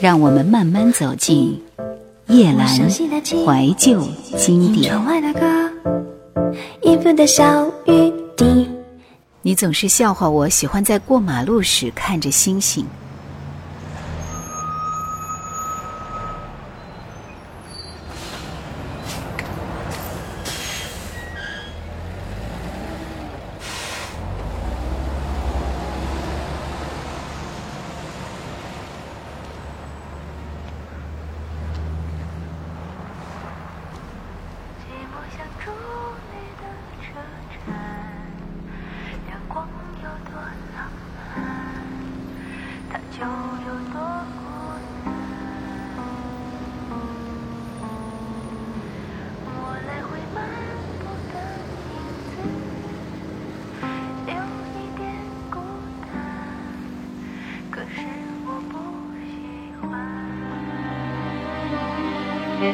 让我们慢慢走进夜阑怀旧经典。你总是笑话我喜欢在过马路时看着星星。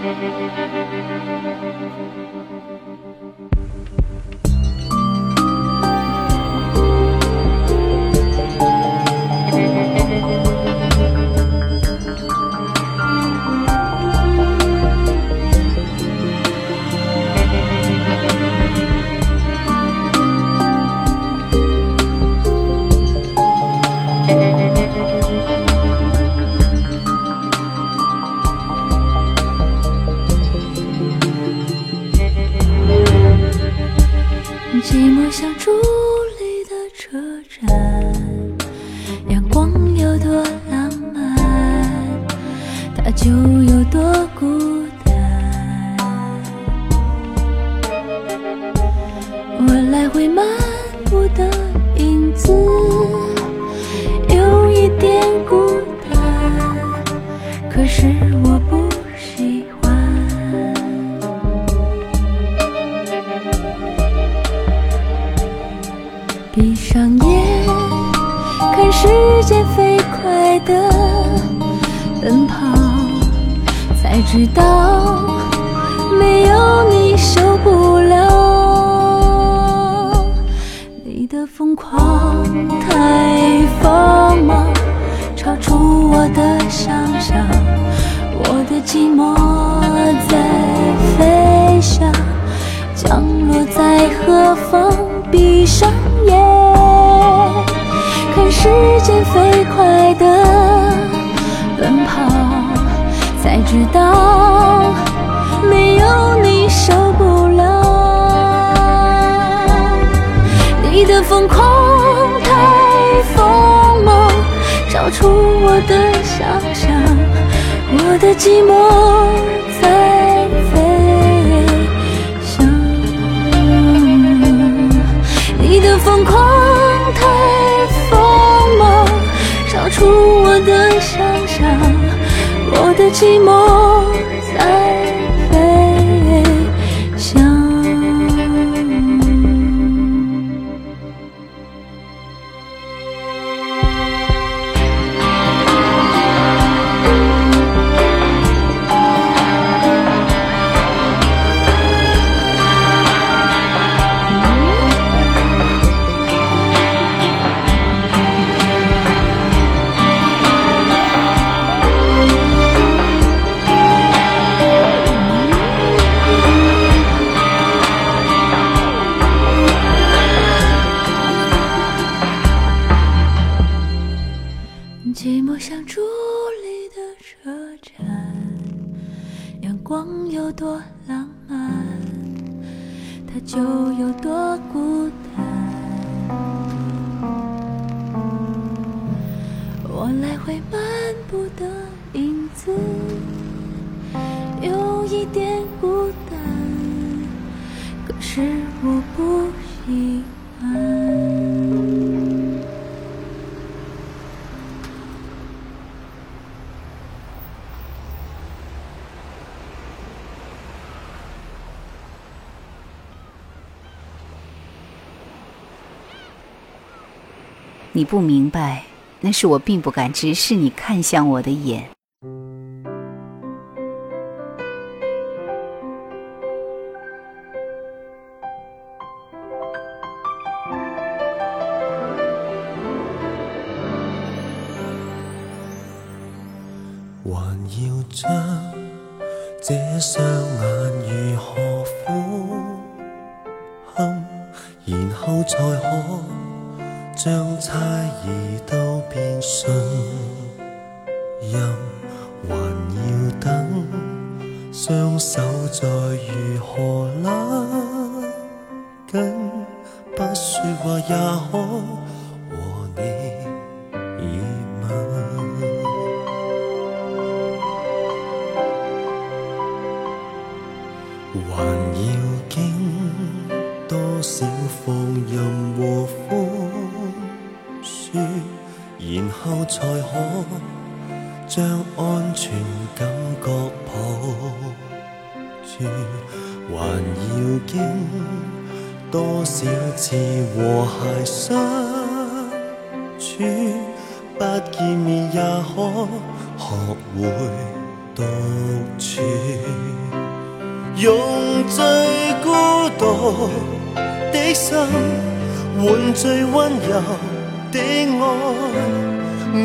Thank you. 然，阳光有多浪漫，它就有多。知道没有你受不了，你的疯狂太锋芒，超出我的想象，我的寂寞在飞翔，降落在何方？闭上眼，看时间飞快的知道没有你受不了，你的疯狂太锋芒，超出我的想象，我的寂寞在飞翔，你的疯狂太锋芒，超出。寂寞。寂寞像伫立的车站，阳光有多浪漫，它就有多孤单。我来回漫步的影子，有一点孤单，可是我不依。你不明白，那是我并不敢直视你看向我的眼。还要将这双眼如何俯瞰，然后才可将猜疑都变信任，还要等双手再如何拉紧，不说话也可和你移吻。还要经多少放任和宽然后才可将安全感觉抱住。还要经多少次和谐相处，不见面也可学会独处。用最孤独的心换最温柔的爱，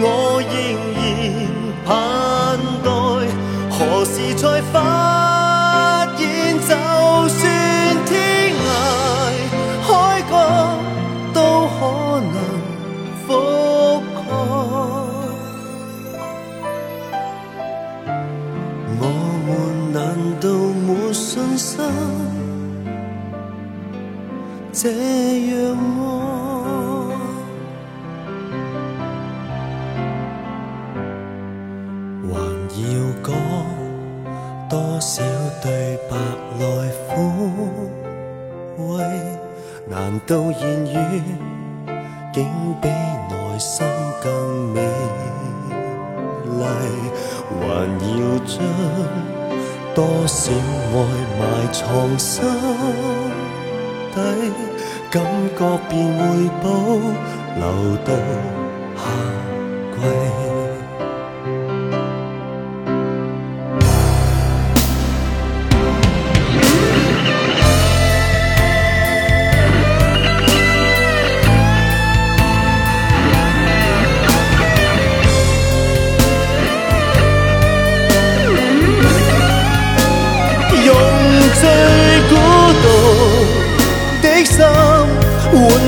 我仍然盼待，何时才发现，就算天涯海角都可能覆盖。我们难道没信心要讲多少对白来抚慰？难道言语竟比内心更美丽？还要将多少爱埋藏心底，感觉便会保留到夏季。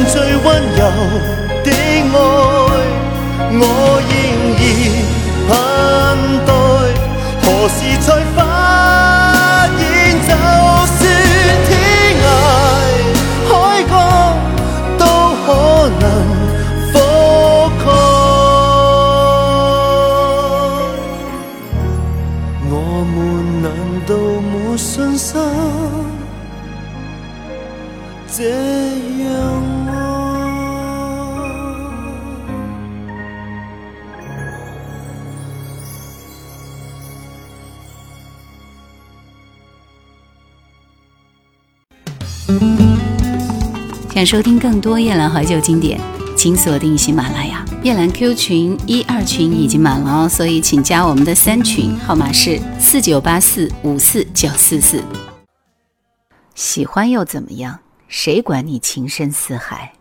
最温柔。想收听更多夜兰怀旧经典，请锁定喜马拉雅。夜兰 Q 群一二群已经满了哦，所以请加我们的三群，号码是四九八四五四九四四。喜欢又怎么样？谁管你情深似海？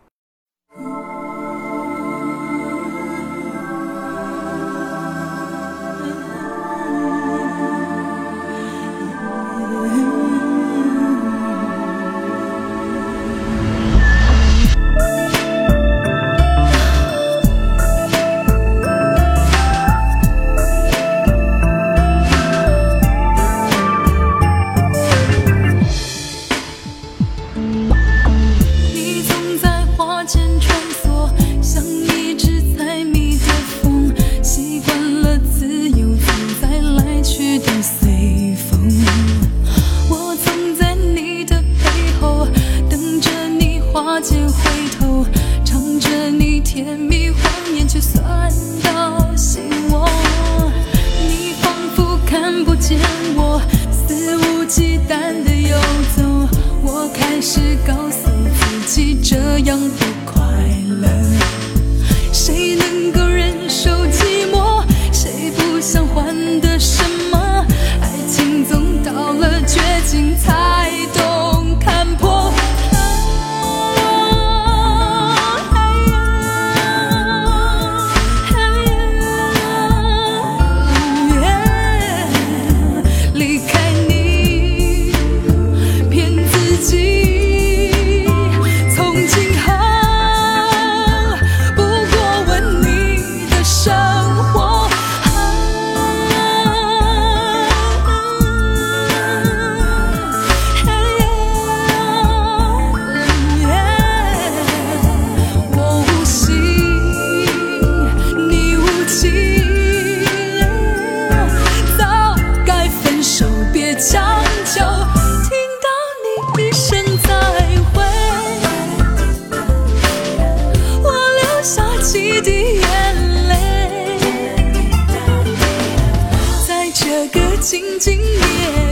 静静夜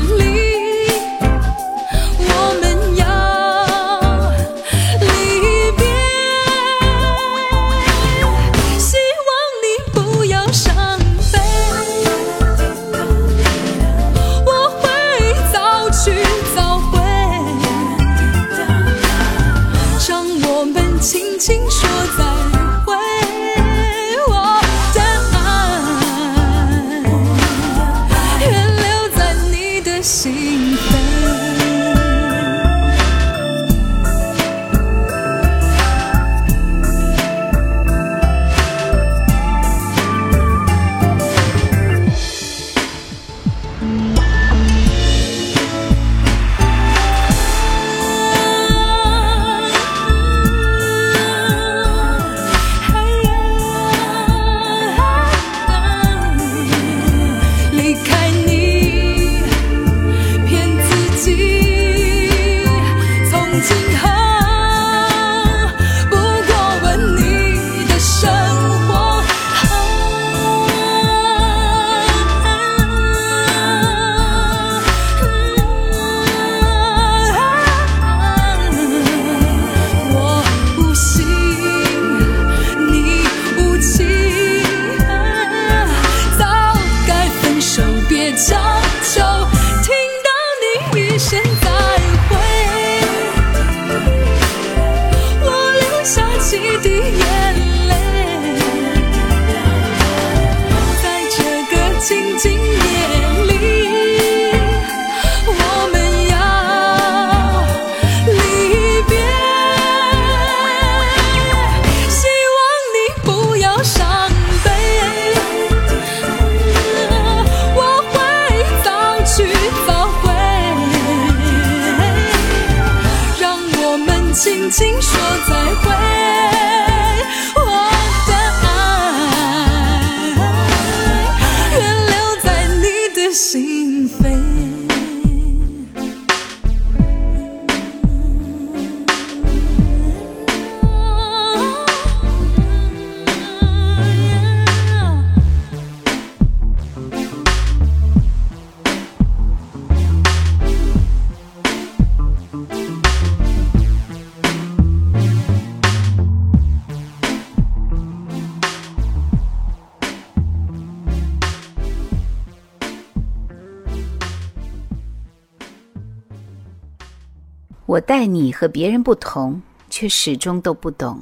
see 眼泪。在这个静静夜 see 我待你和别人不同却始终都不懂。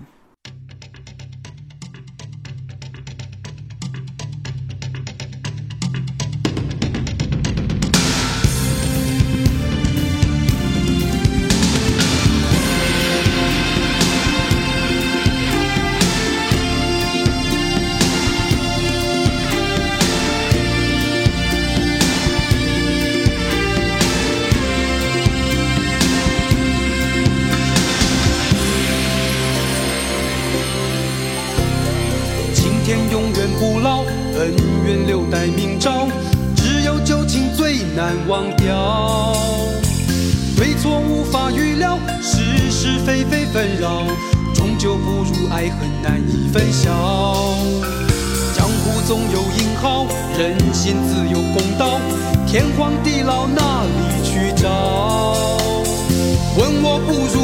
爱恨难以分晓。江湖总有英豪，人心自有公道，天荒地老哪里去找？问我不如。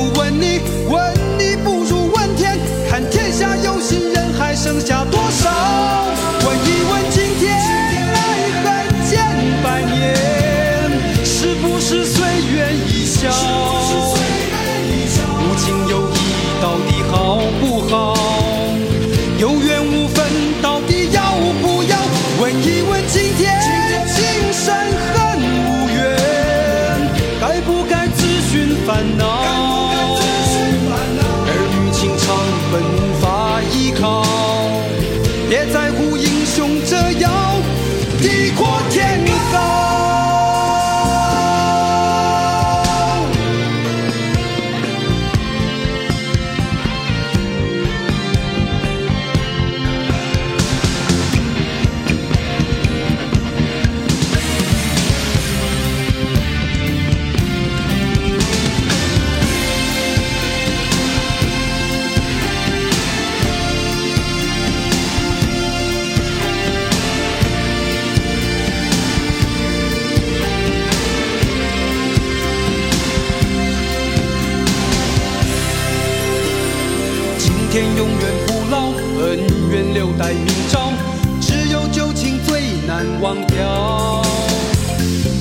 天永远不老，恩怨留待明朝。只有旧情最难忘掉。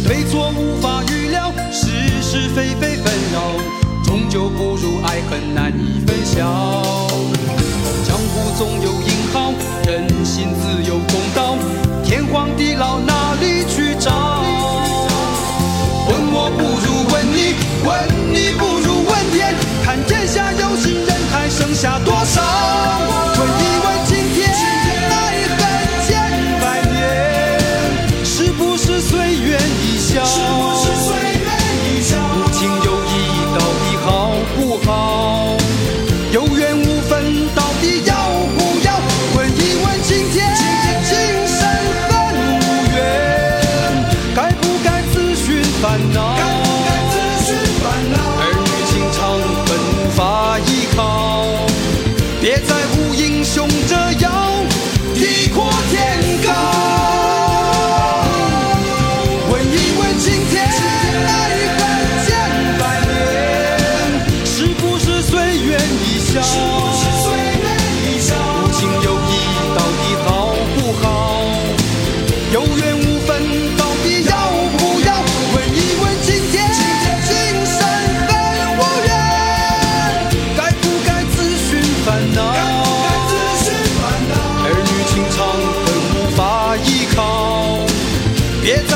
对错无法预料，是是非非纷扰，终究不如爱恨难以分晓。江湖总有英豪，人心自有公道，天荒地老哪里？Piensa